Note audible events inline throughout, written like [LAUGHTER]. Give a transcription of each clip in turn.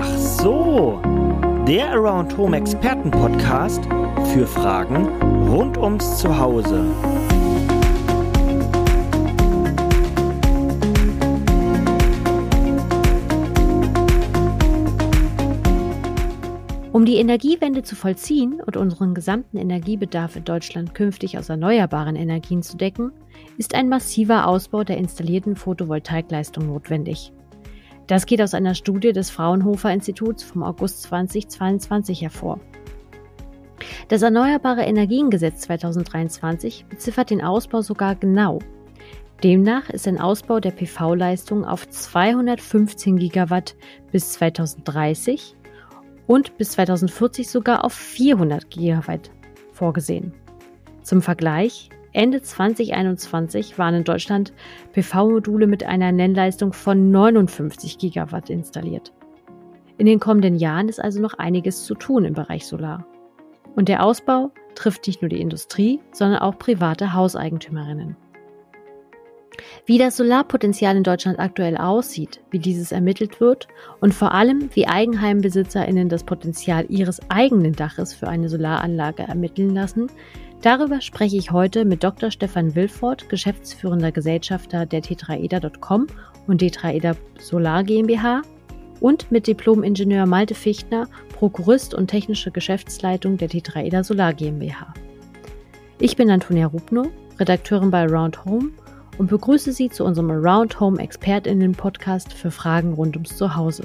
Ach so, der Around Home Experten Podcast für Fragen rund ums Zuhause. Um die Energiewende zu vollziehen und unseren gesamten Energiebedarf in Deutschland künftig aus erneuerbaren Energien zu decken, ist ein massiver Ausbau der installierten Photovoltaikleistung notwendig. Das geht aus einer Studie des Fraunhofer Instituts vom August 2022 hervor. Das Erneuerbare Energiengesetz 2023 beziffert den Ausbau sogar genau. Demnach ist ein Ausbau der PV-Leistung auf 215 Gigawatt bis 2030 und bis 2040 sogar auf 400 Gigawatt vorgesehen. Zum Vergleich, Ende 2021 waren in Deutschland PV-Module mit einer Nennleistung von 59 Gigawatt installiert. In den kommenden Jahren ist also noch einiges zu tun im Bereich Solar. Und der Ausbau trifft nicht nur die Industrie, sondern auch private Hauseigentümerinnen. Wie das Solarpotenzial in Deutschland aktuell aussieht, wie dieses ermittelt wird und vor allem, wie Eigenheimbesitzerinnen das Potenzial ihres eigenen Daches für eine Solaranlage ermitteln lassen, darüber spreche ich heute mit Dr. Stefan Wilfort, geschäftsführender Gesellschafter der Tetraeder.com und Tetraeder Solar GmbH und mit Diplom-Ingenieur Malte Fichtner, Prokurist und technische Geschäftsleitung der Tetraeder Solar GmbH. Ich bin Antonia Rubno, Redakteurin bei Round Home und begrüße Sie zu unserem Around Home ExpertInnen Podcast für Fragen rund ums Zuhause.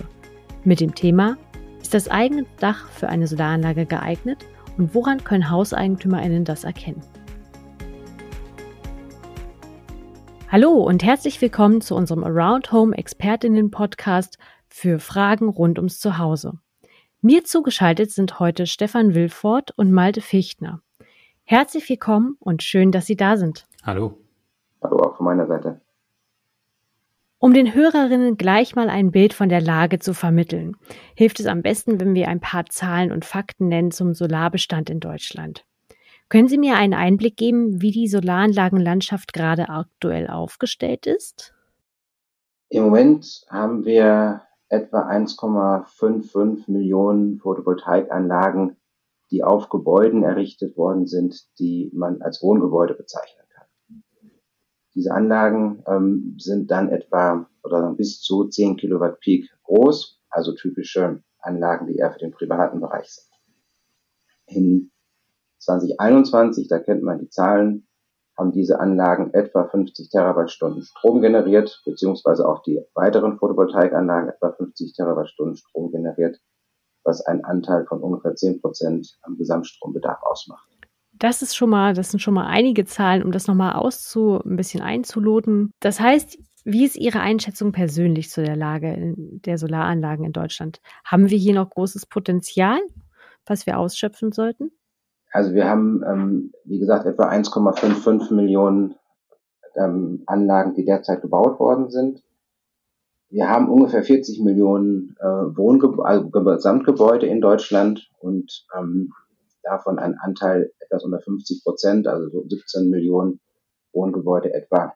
Mit dem Thema Ist das eigene Dach für eine Solaranlage geeignet und woran können HauseigentümerInnen das erkennen? Hallo und herzlich willkommen zu unserem Around Home ExpertInnen Podcast für Fragen rund ums Zuhause. Mir zugeschaltet sind heute Stefan Wilfort und Malte Fichtner. Herzlich willkommen und schön, dass Sie da sind. Hallo. Hallo auch von meiner Seite. Um den Hörerinnen gleich mal ein Bild von der Lage zu vermitteln, hilft es am besten, wenn wir ein paar Zahlen und Fakten nennen zum Solarbestand in Deutschland. Können Sie mir einen Einblick geben, wie die Solaranlagenlandschaft gerade aktuell aufgestellt ist? Im Moment haben wir etwa 1,55 Millionen Photovoltaikanlagen, die auf Gebäuden errichtet worden sind, die man als Wohngebäude bezeichnet. Diese Anlagen ähm, sind dann etwa oder bis zu 10 Kilowatt Peak groß, also typische Anlagen, die eher für den privaten Bereich sind. In 2021, da kennt man die Zahlen, haben diese Anlagen etwa 50 Terawattstunden Strom generiert, beziehungsweise auch die weiteren Photovoltaikanlagen etwa 50 Terawattstunden Strom generiert, was einen Anteil von ungefähr 10 Prozent am Gesamtstrombedarf ausmacht. Das ist schon mal, das sind schon mal einige Zahlen, um das nochmal auszu, ein bisschen einzuloten. Das heißt, wie ist Ihre Einschätzung persönlich zu der Lage der Solaranlagen in Deutschland? Haben wir hier noch großes Potenzial, was wir ausschöpfen sollten? Also wir haben, ähm, wie gesagt, etwa 1,55 Millionen ähm, Anlagen, die derzeit gebaut worden sind. Wir haben ungefähr 40 Millionen äh, Wohngebäude, also Gesamtgebäude in Deutschland und ähm, davon ein Anteil etwas unter 50 Prozent, also so 17 Millionen Wohngebäude etwa.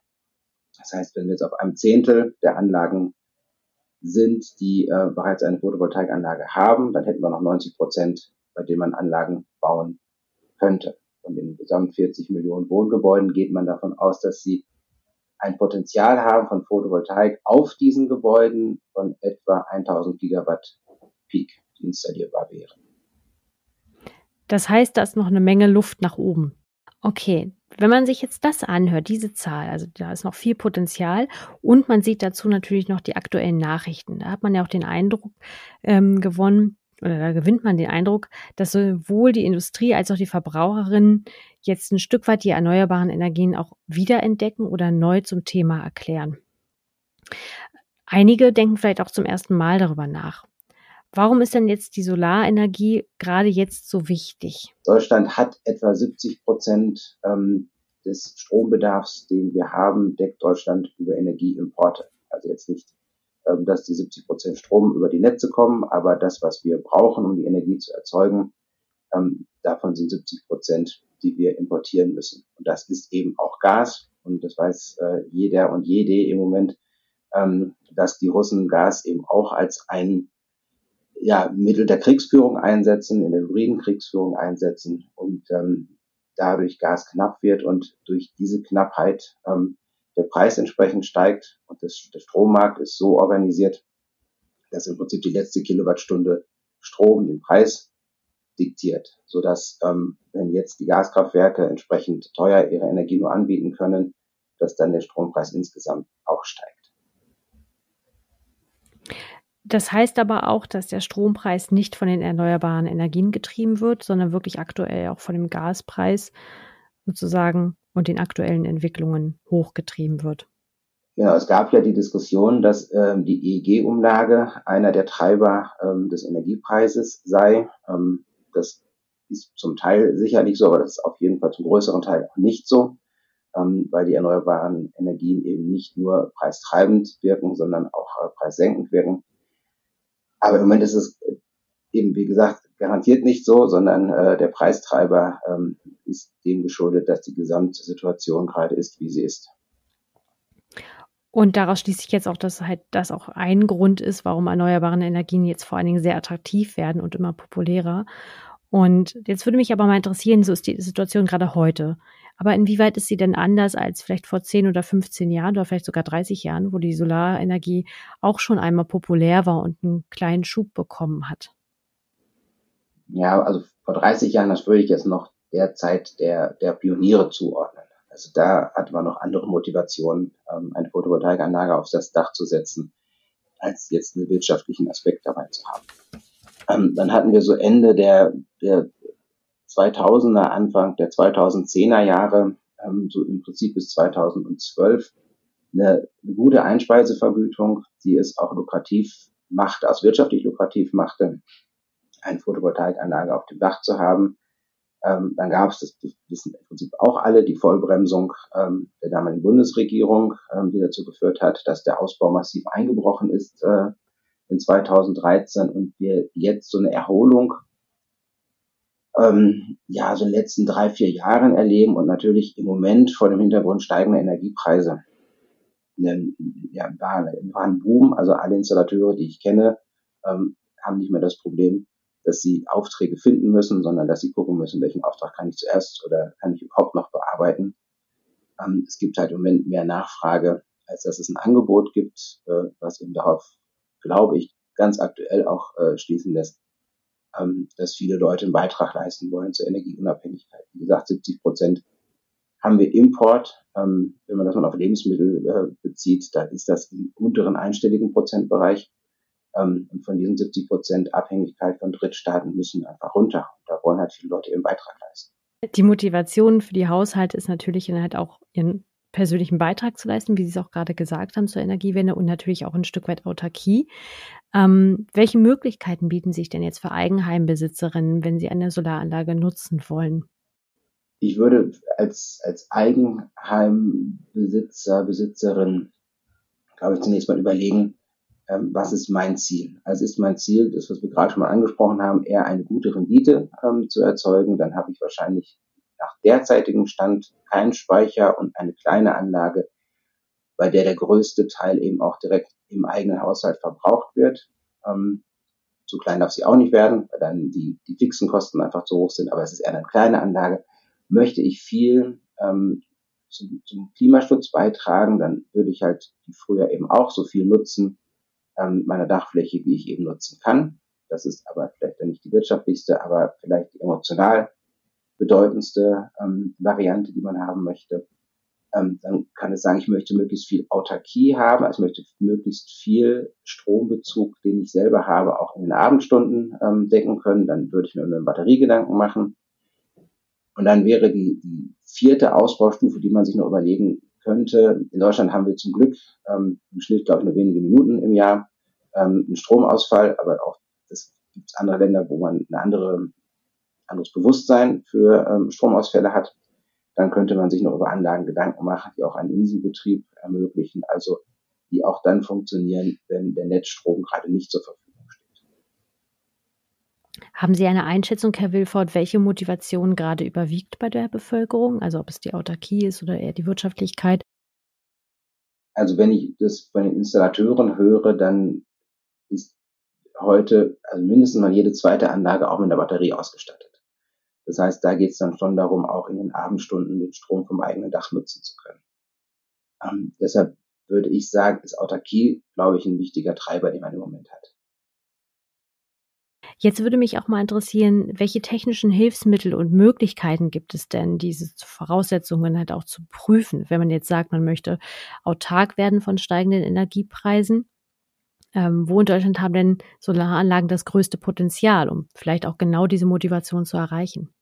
Das heißt, wenn wir jetzt auf einem Zehntel der Anlagen sind, die äh, bereits eine Photovoltaikanlage haben, dann hätten wir noch 90 Prozent, bei denen man Anlagen bauen könnte. Von den gesamt 40 Millionen Wohngebäuden geht man davon aus, dass sie ein Potenzial haben von Photovoltaik auf diesen Gebäuden von etwa 1000 Gigawatt Peak, die installierbar wären. Das heißt, da ist noch eine Menge Luft nach oben. Okay, wenn man sich jetzt das anhört, diese Zahl, also da ist noch viel Potenzial und man sieht dazu natürlich noch die aktuellen Nachrichten. Da hat man ja auch den Eindruck ähm, gewonnen, oder da gewinnt man den Eindruck, dass sowohl die Industrie als auch die Verbraucherinnen jetzt ein Stück weit die erneuerbaren Energien auch wiederentdecken oder neu zum Thema erklären. Einige denken vielleicht auch zum ersten Mal darüber nach. Warum ist denn jetzt die Solarenergie gerade jetzt so wichtig? Deutschland hat etwa 70 Prozent ähm, des Strombedarfs, den wir haben, deckt Deutschland über Energieimporte. Also jetzt nicht, ähm, dass die 70 Prozent Strom über die Netze kommen, aber das, was wir brauchen, um die Energie zu erzeugen, ähm, davon sind 70 Prozent, die wir importieren müssen. Und das ist eben auch Gas. Und das weiß äh, jeder und jede im Moment, ähm, dass die Russen Gas eben auch als ein ja, Mittel der Kriegsführung einsetzen, in der hybriden Kriegsführung einsetzen und ähm, dadurch Gas knapp wird und durch diese Knappheit ähm, der Preis entsprechend steigt und das, der Strommarkt ist so organisiert, dass im Prinzip die letzte Kilowattstunde Strom den Preis diktiert, so dass ähm, wenn jetzt die Gaskraftwerke entsprechend teuer ihre Energie nur anbieten können, dass dann der Strompreis insgesamt auch steigt. Das heißt aber auch, dass der Strompreis nicht von den erneuerbaren Energien getrieben wird, sondern wirklich aktuell auch von dem Gaspreis sozusagen und den aktuellen Entwicklungen hochgetrieben wird. Genau, es gab ja die Diskussion, dass ähm, die EEG-Umlage einer der Treiber ähm, des Energiepreises sei. Ähm, das ist zum Teil sicherlich so, aber das ist auf jeden Fall zum größeren Teil auch nicht so, ähm, weil die erneuerbaren Energien eben nicht nur preistreibend wirken, sondern auch äh, preissenkend wirken. Aber im Moment ist es eben, wie gesagt, garantiert nicht so, sondern äh, der Preistreiber ähm, ist dem geschuldet, dass die gesamte Situation gerade ist, wie sie ist. Und daraus schließe ich jetzt auch, dass halt das auch ein Grund ist, warum erneuerbare Energien jetzt vor allen Dingen sehr attraktiv werden und immer populärer. Und jetzt würde mich aber mal interessieren, so ist die Situation gerade heute. Aber inwieweit ist sie denn anders als vielleicht vor 10 oder 15 Jahren oder vielleicht sogar 30 Jahren, wo die Solarenergie auch schon einmal populär war und einen kleinen Schub bekommen hat? Ja, also vor 30 Jahren, das würde ich jetzt noch der Zeit der, der Pioniere zuordnen. Also da hat man noch andere Motivationen, ähm, eine Photovoltaikanlage auf das Dach zu setzen, als jetzt einen wirtschaftlichen Aspekt dabei zu haben. Ähm, dann hatten wir so Ende der, der 2000er, Anfang der 2010er Jahre, ähm, so im Prinzip bis 2012, eine, eine gute Einspeisevergütung, die es auch lukrativ machte, aus wirtschaftlich lukrativ machte, eine Photovoltaikanlage auf dem Dach zu haben. Ähm, dann gab es, das wissen im Prinzip auch alle, die Vollbremsung ähm, der damaligen Bundesregierung, ähm, die dazu geführt hat, dass der Ausbau massiv eingebrochen ist äh, in 2013 und wir jetzt so eine Erholung ähm, ja, so in den letzten drei, vier Jahren erleben und natürlich im Moment vor dem Hintergrund steigender Energiepreise. Ne, ja, war, war ein Boom, also alle Installateure, die ich kenne, ähm, haben nicht mehr das Problem, dass sie Aufträge finden müssen, sondern dass sie gucken müssen, welchen Auftrag kann ich zuerst oder kann ich überhaupt noch bearbeiten. Ähm, es gibt halt im Moment mehr Nachfrage, als dass es ein Angebot gibt, äh, was eben darauf, glaube ich, ganz aktuell auch äh, schließen lässt, ähm, dass viele Leute einen Beitrag leisten wollen zur Energieunabhängigkeit. Wie gesagt, 70 Prozent haben wir Import. Ähm, wenn man das mal auf Lebensmittel äh, bezieht, da ist das im unteren einstelligen Prozentbereich. Ähm, und von diesen 70 Prozent Abhängigkeit von Drittstaaten müssen einfach runter. Und da wollen halt viele Leute ihren Beitrag leisten. Die Motivation für die Haushalte ist natürlich dann halt auch ihren persönlichen Beitrag zu leisten, wie Sie es auch gerade gesagt haben, zur Energiewende und natürlich auch ein Stück weit Autarkie. Ähm, welche Möglichkeiten bieten sich denn jetzt für Eigenheimbesitzerinnen, wenn sie eine Solaranlage nutzen wollen? Ich würde als, als Eigenheimbesitzer, Besitzerin, glaube ich, zunächst mal überlegen, ähm, was ist mein Ziel? Also ist mein Ziel, das, was wir gerade schon mal angesprochen haben, eher eine gute Rendite ähm, zu erzeugen, dann habe ich wahrscheinlich nach derzeitigem Stand keinen Speicher und eine kleine Anlage, bei der der größte Teil eben auch direkt im eigenen Haushalt verbraucht wird. Ähm, zu klein darf sie auch nicht werden, weil dann die, die fixen Kosten einfach zu hoch sind, aber es ist eher eine kleine Anlage. Möchte ich viel ähm, zum, zum Klimaschutz beitragen, dann würde ich halt wie früher eben auch so viel nutzen, ähm, meiner Dachfläche, wie ich eben nutzen kann. Das ist aber vielleicht nicht die wirtschaftlichste, aber vielleicht emotional bedeutendste ähm, Variante, die man haben möchte. Ähm, dann kann es sagen, ich möchte möglichst viel Autarkie haben, also ich möchte möglichst viel Strombezug, den ich selber habe, auch in den Abendstunden ähm, decken können. Dann würde ich mir eine Batteriegedanken machen. Und dann wäre die, die vierte Ausbaustufe, die man sich noch überlegen könnte. In Deutschland haben wir zum Glück ähm, im Schnitt, glaube ich, nur wenige Minuten im Jahr ähm, einen Stromausfall, aber auch das gibt es andere Länder, wo man eine andere anderes Bewusstsein für ähm, Stromausfälle hat, dann könnte man sich noch über Anlagen Gedanken machen, die auch einen Inselbetrieb ermöglichen, also die auch dann funktionieren, wenn der Netzstrom gerade nicht zur Verfügung steht. Haben Sie eine Einschätzung, Herr Wilford, welche Motivation gerade überwiegt bei der Bevölkerung? Also ob es die Autarkie ist oder eher die Wirtschaftlichkeit? Also wenn ich das von den Installateuren höre, dann ist heute also mindestens mal jede zweite Anlage auch mit einer Batterie ausgestattet. Das heißt, da geht es dann schon darum, auch in den Abendstunden den Strom vom eigenen Dach nutzen zu können. Ähm, deshalb würde ich sagen, ist Autarkie, glaube ich, ein wichtiger Treiber, den man im Moment hat. Jetzt würde mich auch mal interessieren, welche technischen Hilfsmittel und Möglichkeiten gibt es denn, diese Voraussetzungen halt auch zu prüfen, wenn man jetzt sagt, man möchte autark werden von steigenden Energiepreisen? Ähm, wo in Deutschland haben denn Solaranlagen das größte Potenzial, um vielleicht auch genau diese Motivation zu erreichen?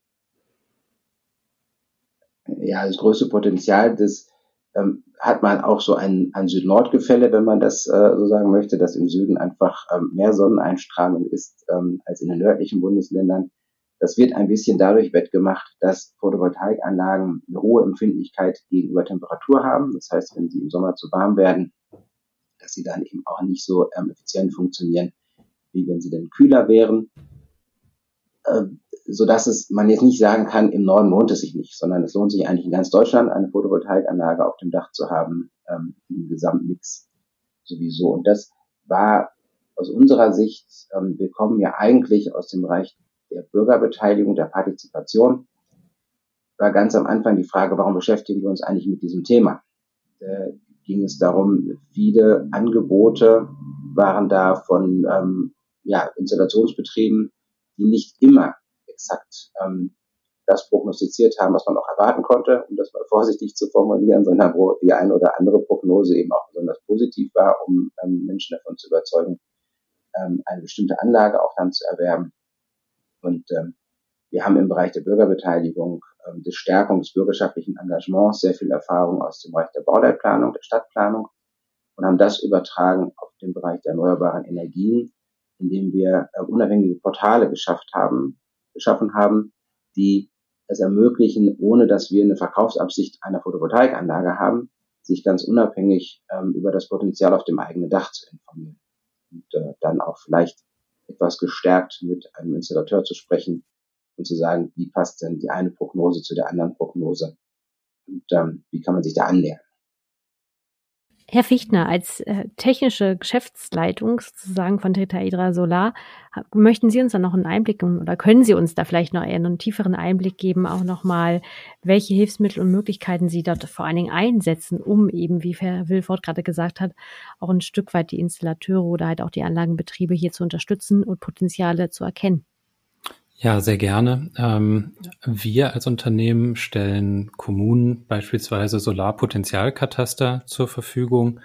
Ja, das größte Potenzial, das ähm, hat man auch so ein, ein Süd-Nord-Gefälle, wenn man das äh, so sagen möchte, dass im Süden einfach ähm, mehr Sonneneinstrahlung ist ähm, als in den nördlichen Bundesländern. Das wird ein bisschen dadurch wettgemacht, dass Photovoltaikanlagen eine hohe Empfindlichkeit gegenüber Temperatur haben. Das heißt, wenn sie im Sommer zu warm werden, dass sie dann eben auch nicht so ähm, effizient funktionieren, wie wenn sie denn kühler wären. Ähm, so dass es man jetzt nicht sagen kann, im Norden lohnt es sich nicht, sondern es lohnt sich eigentlich in ganz Deutschland eine Photovoltaikanlage auf dem Dach zu haben, ähm, im Gesamtmix sowieso. Und das war aus unserer Sicht, ähm, wir kommen ja eigentlich aus dem Bereich der Bürgerbeteiligung, der Partizipation, war ganz am Anfang die Frage, warum beschäftigen wir uns eigentlich mit diesem Thema? Da ging es darum, viele Angebote waren da von ähm, ja, Installationsbetrieben, die nicht immer exakt ähm, das prognostiziert haben, was man auch erwarten konnte, um das mal [LAUGHS] vorsichtig zu formulieren, sondern wo die eine oder andere Prognose eben auch besonders positiv war, um ähm, Menschen davon zu überzeugen, ähm, eine bestimmte Anlage auch dann zu erwerben. Und ähm, wir haben im Bereich der Bürgerbeteiligung, ähm, der Stärkung des bürgerschaftlichen Engagements sehr viel Erfahrung aus dem Bereich der Bauleitplanung, der Stadtplanung und haben das übertragen auf den Bereich der erneuerbaren Energien, indem wir äh, unabhängige Portale geschafft haben, geschaffen haben, die es ermöglichen, ohne dass wir eine Verkaufsabsicht einer Photovoltaikanlage haben, sich ganz unabhängig ähm, über das Potenzial auf dem eigenen Dach zu informieren. Und äh, dann auch vielleicht etwas gestärkt mit einem Installateur zu sprechen und zu sagen, wie passt denn die eine Prognose zu der anderen Prognose und ähm, wie kann man sich da annähern. Herr Fichtner, als äh, technische Geschäftsleitung sozusagen von Tetraedra Solar, möchten Sie uns da noch einen Einblick oder können Sie uns da vielleicht noch einen tieferen Einblick geben, auch nochmal, welche Hilfsmittel und Möglichkeiten Sie dort vor allen Dingen einsetzen, um eben, wie Herr Wilford gerade gesagt hat, auch ein Stück weit die Installateure oder halt auch die Anlagenbetriebe hier zu unterstützen und Potenziale zu erkennen? Ja, sehr gerne. Ähm, wir als Unternehmen stellen Kommunen beispielsweise Solarpotenzialkataster zur Verfügung.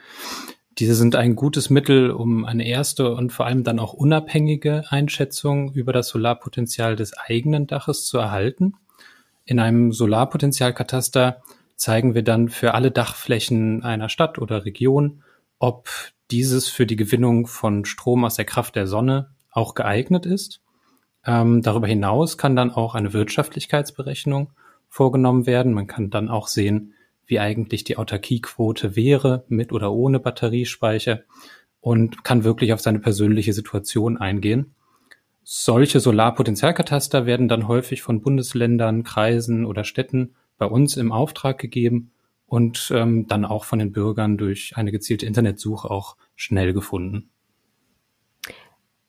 Diese sind ein gutes Mittel, um eine erste und vor allem dann auch unabhängige Einschätzung über das Solarpotenzial des eigenen Daches zu erhalten. In einem Solarpotenzialkataster zeigen wir dann für alle Dachflächen einer Stadt oder Region, ob dieses für die Gewinnung von Strom aus der Kraft der Sonne auch geeignet ist ähm, darüber hinaus kann dann auch eine Wirtschaftlichkeitsberechnung vorgenommen werden. Man kann dann auch sehen, wie eigentlich die Autarkiequote wäre, mit oder ohne Batteriespeicher und kann wirklich auf seine persönliche Situation eingehen. Solche Solarpotenzialkataster werden dann häufig von Bundesländern, Kreisen oder Städten bei uns im Auftrag gegeben und ähm, dann auch von den Bürgern durch eine gezielte Internetsuche auch schnell gefunden.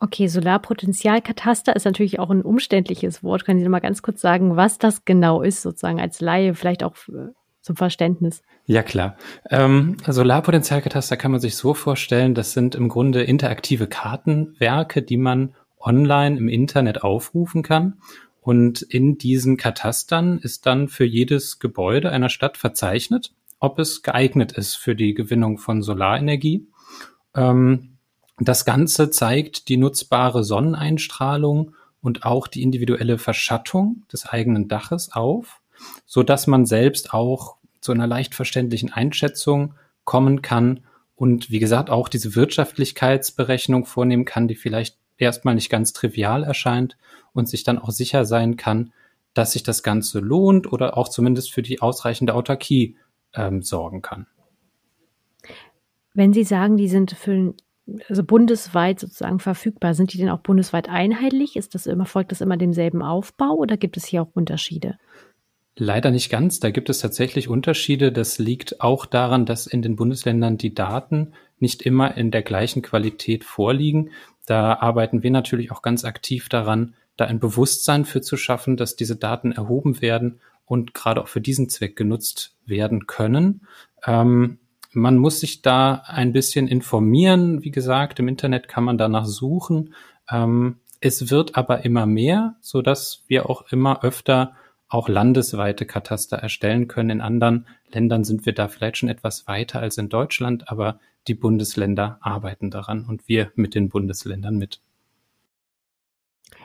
Okay, Solarpotenzialkataster ist natürlich auch ein umständliches Wort. Können Sie mal ganz kurz sagen, was das genau ist, sozusagen als Laie, vielleicht auch zum Verständnis? Ja, klar. Ähm, Solarpotenzialkataster kann man sich so vorstellen, das sind im Grunde interaktive Kartenwerke, die man online im Internet aufrufen kann. Und in diesen Katastern ist dann für jedes Gebäude einer Stadt verzeichnet, ob es geeignet ist für die Gewinnung von Solarenergie. Ähm, das Ganze zeigt die nutzbare Sonneneinstrahlung und auch die individuelle Verschattung des eigenen Daches auf, so dass man selbst auch zu einer leicht verständlichen Einschätzung kommen kann und wie gesagt auch diese Wirtschaftlichkeitsberechnung vornehmen kann, die vielleicht erstmal nicht ganz trivial erscheint und sich dann auch sicher sein kann, dass sich das Ganze lohnt oder auch zumindest für die ausreichende Autarkie ähm, sorgen kann. Wenn Sie sagen, die sind für also bundesweit sozusagen verfügbar. Sind die denn auch bundesweit einheitlich? Ist das immer, folgt das immer demselben Aufbau oder gibt es hier auch Unterschiede? Leider nicht ganz. Da gibt es tatsächlich Unterschiede. Das liegt auch daran, dass in den Bundesländern die Daten nicht immer in der gleichen Qualität vorliegen. Da arbeiten wir natürlich auch ganz aktiv daran, da ein Bewusstsein für zu schaffen, dass diese Daten erhoben werden und gerade auch für diesen Zweck genutzt werden können. Ähm, man muss sich da ein bisschen informieren. Wie gesagt, im Internet kann man danach suchen. Ähm, es wird aber immer mehr, so dass wir auch immer öfter auch landesweite Kataster erstellen können. In anderen Ländern sind wir da vielleicht schon etwas weiter als in Deutschland, aber die Bundesländer arbeiten daran und wir mit den Bundesländern mit.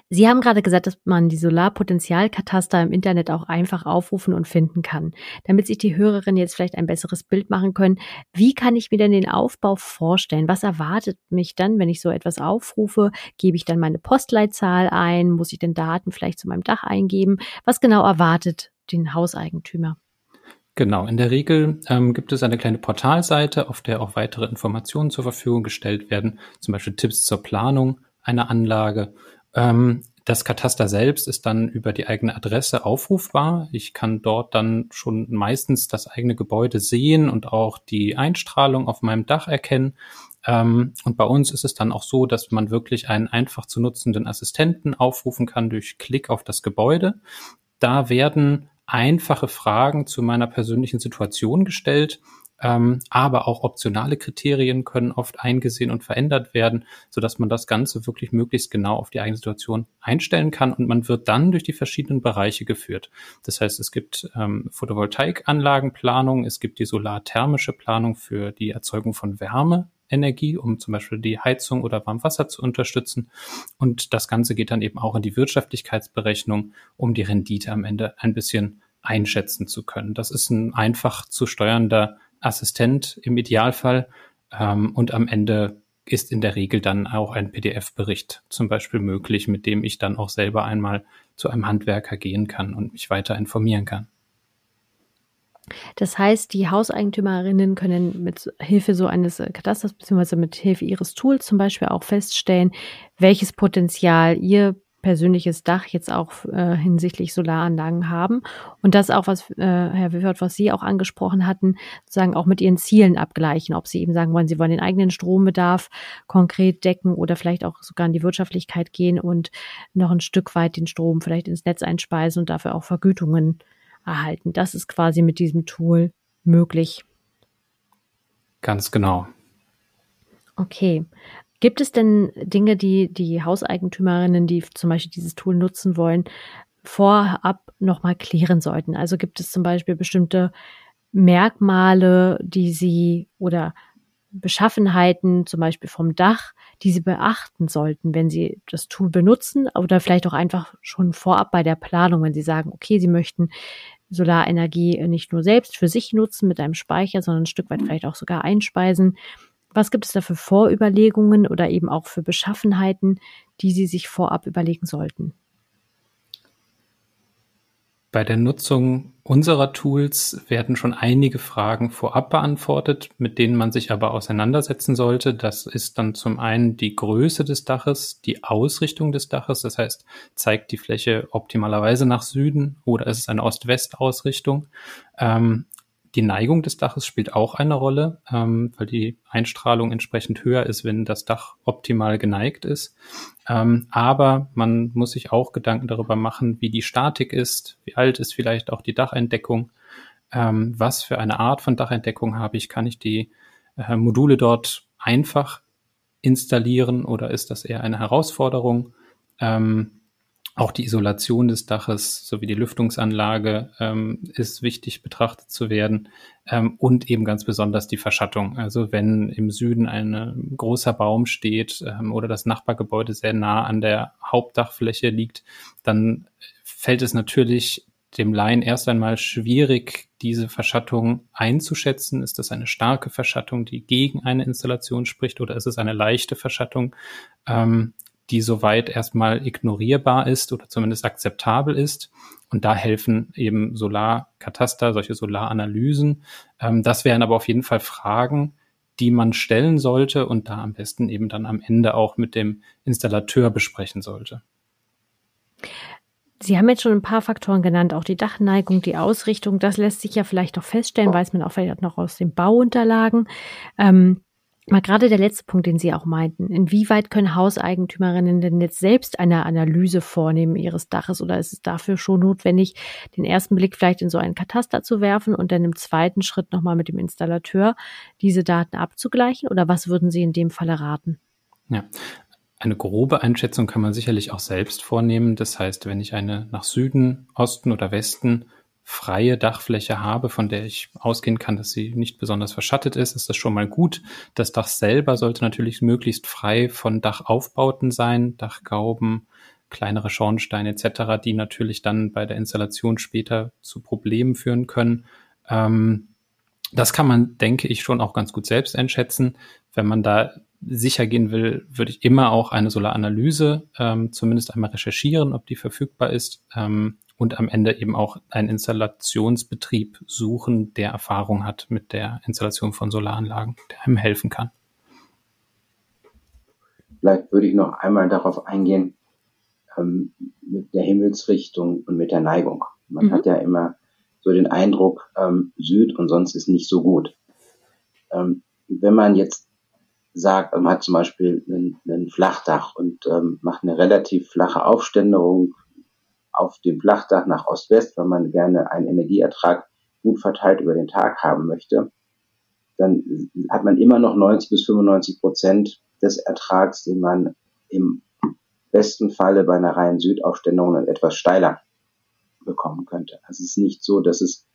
Sie haben gerade gesagt, dass man die Solarpotenzialkataster im Internet auch einfach aufrufen und finden kann. Damit sich die Hörerinnen jetzt vielleicht ein besseres Bild machen können, wie kann ich mir denn den Aufbau vorstellen? Was erwartet mich dann, wenn ich so etwas aufrufe? Gebe ich dann meine Postleitzahl ein? Muss ich denn Daten vielleicht zu meinem Dach eingeben? Was genau erwartet den Hauseigentümer? Genau, in der Regel ähm, gibt es eine kleine Portalseite, auf der auch weitere Informationen zur Verfügung gestellt werden, zum Beispiel Tipps zur Planung einer Anlage ähm, das Kataster selbst ist dann über die eigene Adresse aufrufbar. Ich kann dort dann schon meistens das eigene Gebäude sehen und auch die Einstrahlung auf meinem Dach erkennen. Ähm, und bei uns ist es dann auch so, dass man wirklich einen einfach zu nutzenden Assistenten aufrufen kann durch Klick auf das Gebäude. Da werden einfache Fragen zu meiner persönlichen Situation gestellt ähm, aber auch optionale Kriterien können oft eingesehen und verändert werden, so dass man das Ganze wirklich möglichst genau auf die eigene Situation einstellen kann und man wird dann durch die verschiedenen Bereiche geführt. Das heißt, es gibt ähm, Photovoltaikanlagenplanung, es gibt die solarthermische Planung für die Erzeugung von Wärme Energie, um zum Beispiel die Heizung oder Warmwasser zu unterstützen. Und das Ganze geht dann eben auch in die Wirtschaftlichkeitsberechnung, um die Rendite am Ende ein bisschen einschätzen zu können. Das ist ein einfach zu steuernder Assistent im Idealfall. Ähm, und am Ende ist in der Regel dann auch ein PDF-Bericht zum Beispiel möglich, mit dem ich dann auch selber einmal zu einem Handwerker gehen kann und mich weiter informieren kann. Das heißt, die Hauseigentümerinnen können mit Hilfe so eines Katasters beziehungsweise mit Hilfe ihres Tools zum Beispiel auch feststellen, welches Potenzial ihr persönliches Dach jetzt auch äh, hinsichtlich Solaranlagen haben. Und das auch, was äh, Herr Wiffert, was Sie auch angesprochen hatten, sozusagen auch mit Ihren Zielen abgleichen, ob Sie eben sagen wollen, Sie wollen den eigenen Strombedarf konkret decken oder vielleicht auch sogar in die Wirtschaftlichkeit gehen und noch ein Stück weit den Strom vielleicht ins Netz einspeisen und dafür auch Vergütungen erhalten. Das ist quasi mit diesem Tool möglich. Ganz genau. Okay. Gibt es denn Dinge, die die Hauseigentümerinnen, die zum Beispiel dieses Tool nutzen wollen, vorab nochmal klären sollten? Also gibt es zum Beispiel bestimmte Merkmale, die sie oder Beschaffenheiten, zum Beispiel vom Dach, die sie beachten sollten, wenn sie das Tool benutzen oder vielleicht auch einfach schon vorab bei der Planung, wenn sie sagen, okay, sie möchten Solarenergie nicht nur selbst für sich nutzen mit einem Speicher, sondern ein Stück weit vielleicht auch sogar einspeisen. Was gibt es da für Vorüberlegungen oder eben auch für Beschaffenheiten, die Sie sich vorab überlegen sollten? Bei der Nutzung unserer Tools werden schon einige Fragen vorab beantwortet, mit denen man sich aber auseinandersetzen sollte. Das ist dann zum einen die Größe des Daches, die Ausrichtung des Daches, das heißt, zeigt die Fläche optimalerweise nach Süden oder ist es eine Ost-West-Ausrichtung. Ähm, die Neigung des Daches spielt auch eine Rolle, ähm, weil die Einstrahlung entsprechend höher ist, wenn das Dach optimal geneigt ist. Ähm, aber man muss sich auch Gedanken darüber machen, wie die Statik ist, wie alt ist vielleicht auch die Dacheindeckung, ähm, was für eine Art von Dacheindeckung habe ich, kann ich die äh, Module dort einfach installieren oder ist das eher eine Herausforderung? Ähm, auch die Isolation des Daches sowie die Lüftungsanlage ähm, ist wichtig betrachtet zu werden ähm, und eben ganz besonders die Verschattung. Also wenn im Süden ein großer Baum steht ähm, oder das Nachbargebäude sehr nah an der Hauptdachfläche liegt, dann fällt es natürlich dem Laien erst einmal schwierig, diese Verschattung einzuschätzen. Ist das eine starke Verschattung, die gegen eine Installation spricht, oder ist es eine leichte Verschattung? Ähm, die soweit erstmal ignorierbar ist oder zumindest akzeptabel ist. Und da helfen eben Solarkataster, solche Solaranalysen. Ähm, das wären aber auf jeden Fall Fragen, die man stellen sollte und da am besten eben dann am Ende auch mit dem Installateur besprechen sollte. Sie haben jetzt schon ein paar Faktoren genannt, auch die Dachneigung, die Ausrichtung. Das lässt sich ja vielleicht auch feststellen, weiß man auch vielleicht noch aus den Bauunterlagen. Ähm, Mal gerade der letzte Punkt, den Sie auch meinten. Inwieweit können Hauseigentümerinnen denn jetzt selbst eine Analyse vornehmen ihres Daches oder ist es dafür schon notwendig, den ersten Blick vielleicht in so einen Kataster zu werfen und dann im zweiten Schritt nochmal mit dem Installateur diese Daten abzugleichen oder was würden Sie in dem Falle raten? Ja, eine grobe Einschätzung kann man sicherlich auch selbst vornehmen. Das heißt, wenn ich eine nach Süden, Osten oder Westen freie Dachfläche habe, von der ich ausgehen kann, dass sie nicht besonders verschattet ist, ist das schon mal gut. Das Dach selber sollte natürlich möglichst frei von Dachaufbauten sein, Dachgauben, kleinere Schornsteine etc., die natürlich dann bei der Installation später zu Problemen führen können. Ähm, das kann man, denke ich, schon auch ganz gut selbst einschätzen. Wenn man da sicher gehen will, würde ich immer auch eine Solaranalyse ähm, zumindest einmal recherchieren, ob die verfügbar ist. Ähm, und am Ende eben auch einen Installationsbetrieb suchen, der Erfahrung hat mit der Installation von Solaranlagen, der einem helfen kann. Vielleicht würde ich noch einmal darauf eingehen, ähm, mit der Himmelsrichtung und mit der Neigung. Man mhm. hat ja immer so den Eindruck, ähm, Süd und sonst ist nicht so gut. Ähm, wenn man jetzt sagt, man hat zum Beispiel ein Flachdach und ähm, macht eine relativ flache Aufständerung, auf dem Flachdach nach Ost-West, weil man gerne einen Energieertrag gut verteilt über den Tag haben möchte, dann hat man immer noch 90 bis 95 Prozent des Ertrags, den man im besten Falle bei einer reinen Südaufstellung dann etwas steiler bekommen könnte. Also es ist nicht so, dass es,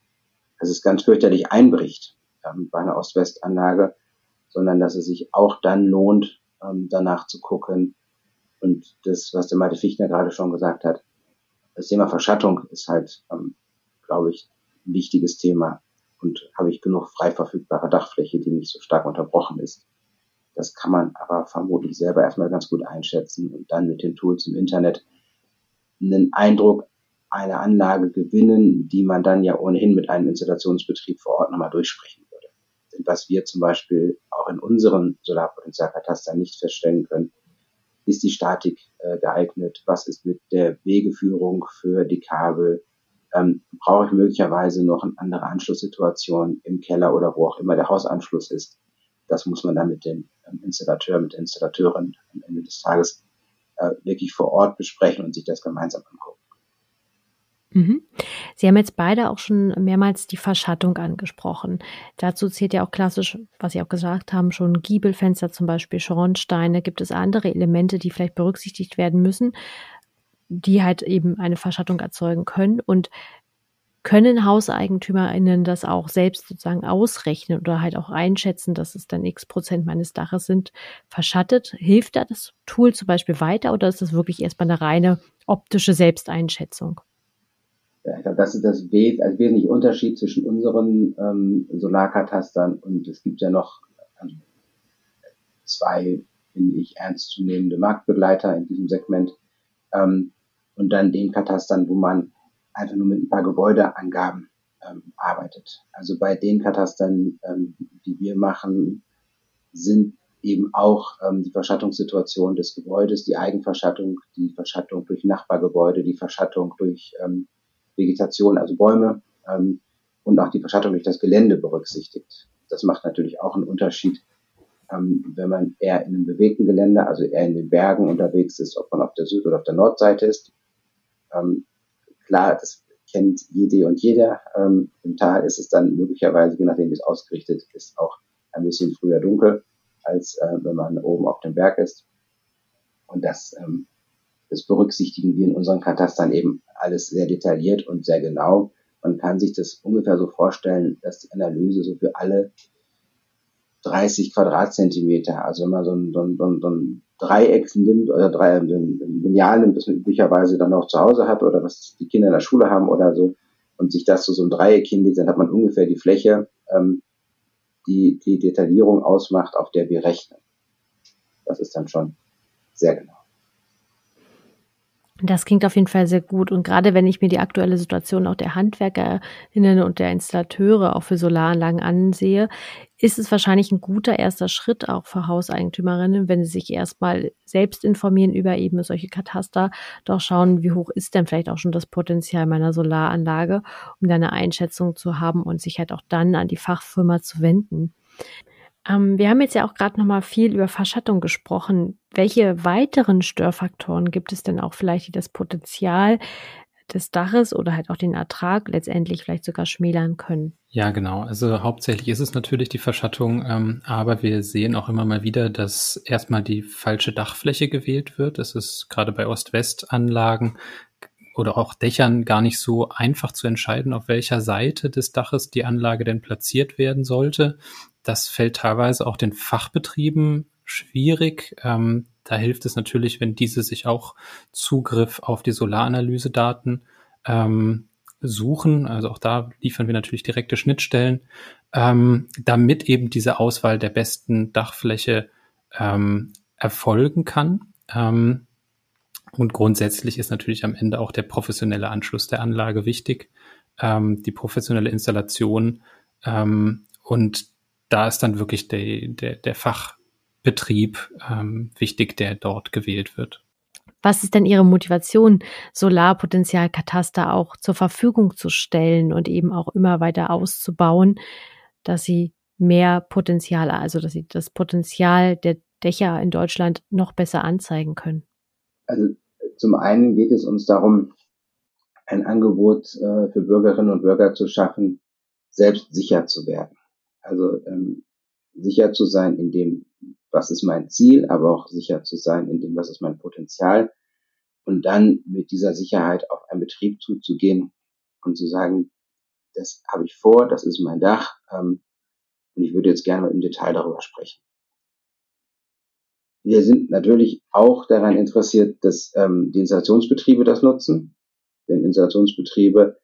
dass es ganz fürchterlich einbricht ähm, bei einer Ost-West-Anlage, sondern dass es sich auch dann lohnt, ähm, danach zu gucken. Und das, was der Malte Fichtner gerade schon gesagt hat, das Thema Verschattung ist halt, ähm, glaube ich, ein wichtiges Thema. Und habe ich genug frei verfügbare Dachfläche, die nicht so stark unterbrochen ist. Das kann man aber vermutlich selber erstmal ganz gut einschätzen und dann mit den Tools im Internet einen Eindruck einer Anlage gewinnen, die man dann ja ohnehin mit einem Installationsbetrieb vor Ort nochmal durchsprechen was wir zum Beispiel auch in unseren Solarpotenzialkatastern nicht feststellen können, ist die Statik äh, geeignet? Was ist mit der Wegeführung für die Kabel? Ähm, brauche ich möglicherweise noch eine andere Anschlusssituation im Keller oder wo auch immer der Hausanschluss ist? Das muss man dann mit dem ähm, Installateur, mit der Installateurin am Ende des Tages äh, wirklich vor Ort besprechen und sich das gemeinsam angucken. Mhm. Sie haben jetzt beide auch schon mehrmals die Verschattung angesprochen. Dazu zählt ja auch klassisch, was Sie auch gesagt haben, schon Giebelfenster, zum Beispiel Schornsteine. Gibt es andere Elemente, die vielleicht berücksichtigt werden müssen, die halt eben eine Verschattung erzeugen können? Und können HauseigentümerInnen das auch selbst sozusagen ausrechnen oder halt auch einschätzen, dass es dann x Prozent meines Daches sind verschattet? Hilft da das Tool zum Beispiel weiter oder ist das wirklich erstmal eine reine optische Selbsteinschätzung? Ja, ich glaube, das ist das also wesentliche Unterschied zwischen unseren ähm, Solarkatastern und es gibt ja noch also zwei, finde ich, ernstzunehmende Marktbegleiter in diesem Segment. Ähm, und dann den Katastern, wo man einfach nur mit ein paar Gebäudeangaben ähm, arbeitet. Also bei den Katastern, ähm, die wir machen, sind eben auch ähm, die Verschattungssituation des Gebäudes, die Eigenverschattung, die Verschattung durch Nachbargebäude, die Verschattung durch ähm, Vegetation, also Bäume ähm, und auch die Verschattung durch das Gelände berücksichtigt. Das macht natürlich auch einen Unterschied, ähm, wenn man eher in einem bewegten Gelände, also eher in den Bergen unterwegs ist, ob man auf der Süd- oder auf der Nordseite ist. Ähm, klar, das kennt jede und jeder. Ähm, Im Tal ist es dann möglicherweise, je nachdem wie es ausgerichtet ist, auch ein bisschen früher dunkel, als äh, wenn man oben auf dem Berg ist. Und das ähm, das berücksichtigen wir in unseren Katastern eben alles sehr detailliert und sehr genau. Man kann sich das ungefähr so vorstellen, dass die Analyse so für alle 30 Quadratzentimeter, also wenn man so ein, so ein, so ein Dreieck nimmt oder drei, ein Lineal nimmt, das man üblicherweise dann auch zu Hause hat oder was die Kinder in der Schule haben oder so, und sich das zu so, so ein Dreieck hinlegt, dann hat man ungefähr die Fläche, ähm, die die Detaillierung ausmacht, auf der wir rechnen. Das ist dann schon sehr genau. Das klingt auf jeden Fall sehr gut. Und gerade wenn ich mir die aktuelle Situation auch der HandwerkerInnen und der Installateure auch für Solaranlagen ansehe, ist es wahrscheinlich ein guter erster Schritt auch für Hauseigentümerinnen, wenn sie sich erstmal selbst informieren über eben solche Kataster, doch schauen, wie hoch ist denn vielleicht auch schon das Potenzial meiner Solaranlage, um da eine Einschätzung zu haben und sich halt auch dann an die Fachfirma zu wenden. Ähm, wir haben jetzt ja auch gerade noch mal viel über Verschattung gesprochen. Welche weiteren Störfaktoren gibt es denn auch vielleicht, die das Potenzial des Daches oder halt auch den Ertrag letztendlich vielleicht sogar schmälern können? Ja, genau. Also hauptsächlich ist es natürlich die Verschattung, ähm, aber wir sehen auch immer mal wieder, dass erstmal die falsche Dachfläche gewählt wird. Es ist gerade bei Ost-West-Anlagen oder auch Dächern gar nicht so einfach zu entscheiden, auf welcher Seite des Daches die Anlage denn platziert werden sollte. Das fällt teilweise auch den Fachbetrieben schwierig. Ähm, da hilft es natürlich, wenn diese sich auch Zugriff auf die Solaranalyse-Daten ähm, suchen. Also auch da liefern wir natürlich direkte Schnittstellen, ähm, damit eben diese Auswahl der besten Dachfläche ähm, erfolgen kann. Ähm, und grundsätzlich ist natürlich am Ende auch der professionelle Anschluss der Anlage wichtig, ähm, die professionelle Installation. Ähm, und da ist dann wirklich der, der, der Fachbetrieb ähm, wichtig, der dort gewählt wird. Was ist denn Ihre Motivation, Solarpotenzialkataster auch zur Verfügung zu stellen und eben auch immer weiter auszubauen, dass sie mehr Potenzial, also dass sie das Potenzial der Dächer in Deutschland noch besser anzeigen können? Also zum einen geht es uns darum, ein Angebot äh, für Bürgerinnen und Bürger zu schaffen, selbst sicher zu werden. Also ähm, sicher zu sein in dem, was ist mein Ziel, aber auch sicher zu sein in dem, was ist mein Potenzial. Und dann mit dieser Sicherheit auf einen Betrieb zuzugehen und zu sagen, das habe ich vor, das ist mein Dach. Ähm, und ich würde jetzt gerne im Detail darüber sprechen. Wir sind natürlich auch daran interessiert, dass ähm, die Installationsbetriebe das nutzen. Denn Installationsbetriebe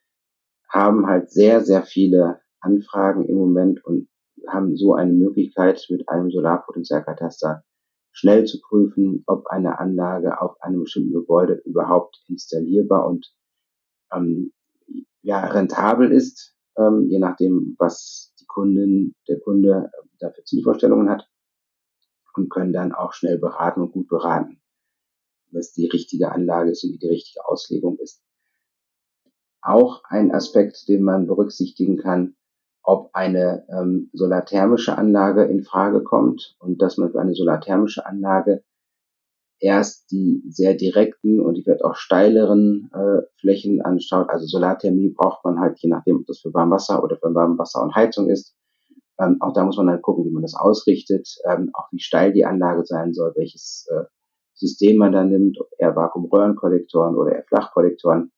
haben halt sehr, sehr viele Anfragen im Moment und haben so eine Möglichkeit, mit einem Solarpotenzialkataster schnell zu prüfen, ob eine Anlage auf einem bestimmten Gebäude überhaupt installierbar und ähm, ja, rentabel ist, ähm, je nachdem, was die Kundin, der Kunde dafür Zielvorstellungen hat und können dann auch schnell beraten und gut beraten, was die richtige Anlage ist und wie die richtige Auslegung ist. Auch ein Aspekt, den man berücksichtigen kann, ob eine ähm, solarthermische Anlage in Frage kommt und dass man für eine solarthermische Anlage erst die sehr direkten und die wird auch steileren äh, Flächen anschaut. Also Solarthermie braucht man halt, je nachdem, ob das für Warmwasser oder für Warmwasser und Heizung ist. Ähm, auch da muss man dann gucken, wie man das ausrichtet, ähm, auch wie steil die Anlage sein soll, welches äh, System man da nimmt, ob eher Vakuumröhrenkollektoren oder eher Flachkollektoren.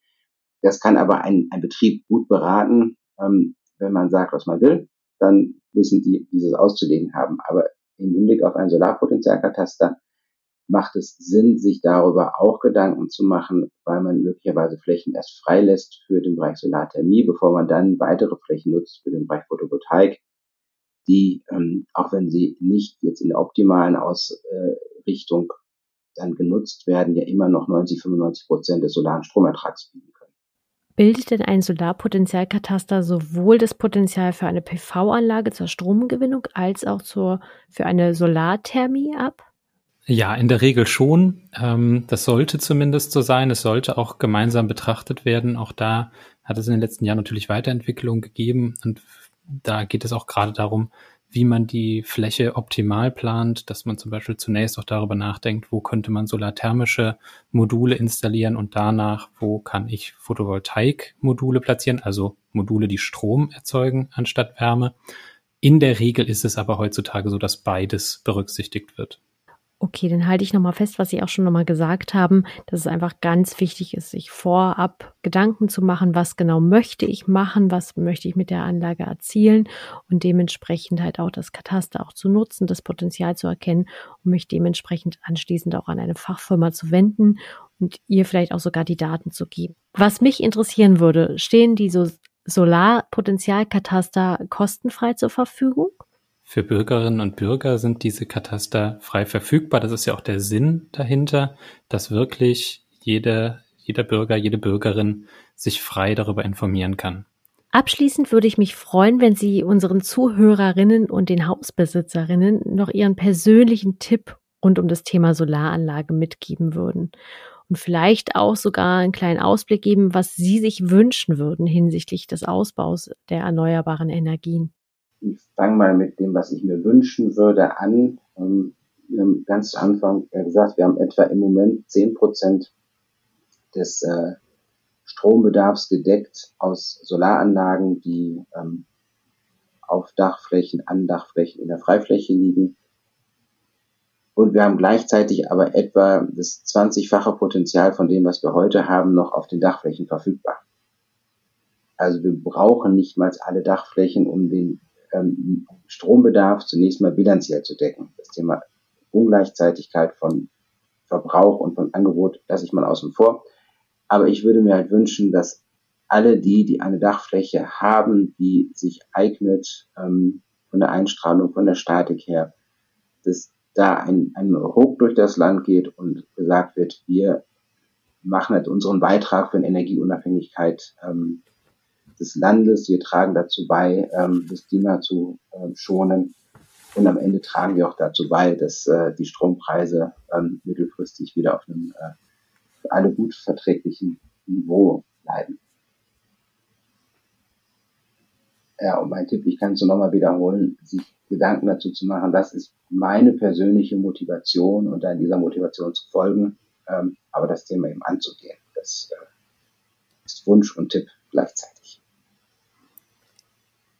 Das kann aber ein, ein Betrieb gut beraten, ähm, wenn man sagt, was man will, dann wissen die, wie sie es auszulegen haben. Aber im Hinblick auf einen Solarpotenzialkataster macht es Sinn, sich darüber auch Gedanken zu machen, weil man möglicherweise Flächen erst freilässt für den Bereich Solarthermie, bevor man dann weitere Flächen nutzt für den Bereich Photovoltaik, die, ähm, auch wenn sie nicht jetzt in der optimalen Ausrichtung dann genutzt werden, ja immer noch 90, 95 Prozent des solaren Stromertrags bieten. Bildet denn ein Solarpotenzialkataster sowohl das Potenzial für eine PV-Anlage zur Stromgewinnung als auch zur, für eine Solarthermie ab? Ja, in der Regel schon. Ähm, das sollte zumindest so sein. Es sollte auch gemeinsam betrachtet werden. Auch da hat es in den letzten Jahren natürlich Weiterentwicklungen gegeben. Und da geht es auch gerade darum, wie man die Fläche optimal plant, dass man zum Beispiel zunächst auch darüber nachdenkt, wo könnte man solarthermische Module installieren und danach, wo kann ich Photovoltaik-Module platzieren, also Module, die Strom erzeugen anstatt Wärme. In der Regel ist es aber heutzutage so, dass beides berücksichtigt wird. Okay, dann halte ich nochmal fest, was Sie auch schon nochmal gesagt haben, dass es einfach ganz wichtig ist, sich vorab Gedanken zu machen, was genau möchte ich machen, was möchte ich mit der Anlage erzielen und dementsprechend halt auch das Kataster auch zu nutzen, das Potenzial zu erkennen und mich dementsprechend anschließend auch an eine Fachfirma zu wenden und ihr vielleicht auch sogar die Daten zu geben. Was mich interessieren würde, stehen die so Solarpotenzialkataster kostenfrei zur Verfügung? Für Bürgerinnen und Bürger sind diese Kataster frei verfügbar. Das ist ja auch der Sinn dahinter, dass wirklich jeder, jeder Bürger, jede Bürgerin sich frei darüber informieren kann. Abschließend würde ich mich freuen, wenn Sie unseren Zuhörerinnen und den Hausbesitzerinnen noch Ihren persönlichen Tipp rund um das Thema Solaranlage mitgeben würden. Und vielleicht auch sogar einen kleinen Ausblick geben, was Sie sich wünschen würden hinsichtlich des Ausbaus der erneuerbaren Energien. Ich fange mal mit dem, was ich mir wünschen würde, an. Ähm, haben ganz zu Anfang gesagt, wir haben etwa im Moment zehn Prozent des äh, Strombedarfs gedeckt aus Solaranlagen, die ähm, auf Dachflächen, an Dachflächen in der Freifläche liegen. Und wir haben gleichzeitig aber etwa das 20-fache Potenzial von dem, was wir heute haben, noch auf den Dachflächen verfügbar. Also wir brauchen nicht mal alle Dachflächen, um den ähm, Strombedarf zunächst mal bilanziell zu decken. Das Thema Ungleichzeitigkeit von Verbrauch und von Angebot lasse ich mal außen vor. Aber ich würde mir halt wünschen, dass alle die, die eine Dachfläche haben, die sich eignet ähm, von der Einstrahlung, von der Statik her, dass da ein, ein Ruck durch das Land geht und gesagt wird, wir machen halt unseren Beitrag für eine Energieunabhängigkeit ähm, des Landes, wir tragen dazu bei, ähm, das Klima zu äh, schonen und am Ende tragen wir auch dazu bei, dass äh, die Strompreise ähm, mittelfristig wieder auf einem äh, für alle gut verträglichen Niveau bleiben. Ja, und mein Tipp, ich kann es nur nochmal wiederholen, sich Gedanken dazu zu machen, das ist meine persönliche Motivation und dann dieser Motivation zu folgen, ähm, aber das Thema eben anzugehen. Das äh, ist Wunsch und Tipp gleichzeitig.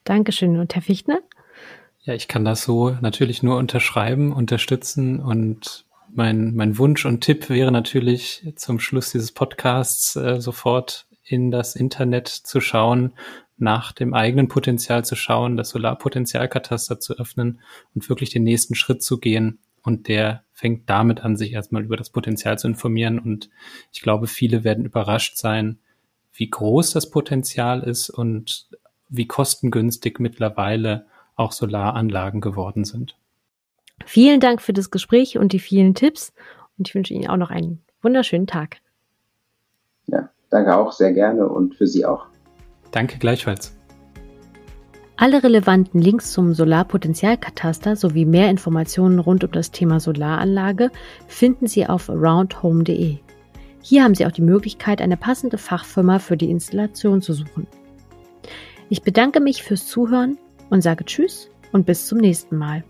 Dankeschön. Und Herr Fichtner? Ja, ich kann das so natürlich nur unterschreiben, unterstützen und mein, mein Wunsch und Tipp wäre natürlich zum Schluss dieses Podcasts äh, sofort in das Internet zu schauen, nach dem eigenen Potenzial zu schauen, das Solarpotenzialkataster zu öffnen und wirklich den nächsten Schritt zu gehen. Und der fängt damit an, sich erstmal über das Potenzial zu informieren. Und ich glaube, viele werden überrascht sein, wie groß das Potenzial ist und wie kostengünstig mittlerweile auch Solaranlagen geworden sind. Vielen Dank für das Gespräch und die vielen Tipps und ich wünsche Ihnen auch noch einen wunderschönen Tag. Ja, danke auch sehr gerne und für Sie auch. Danke gleichfalls. Alle relevanten Links zum Solarpotenzialkataster sowie mehr Informationen rund um das Thema Solaranlage finden Sie auf aroundhome.de. Hier haben Sie auch die Möglichkeit, eine passende Fachfirma für die Installation zu suchen. Ich bedanke mich fürs Zuhören und sage Tschüss und bis zum nächsten Mal.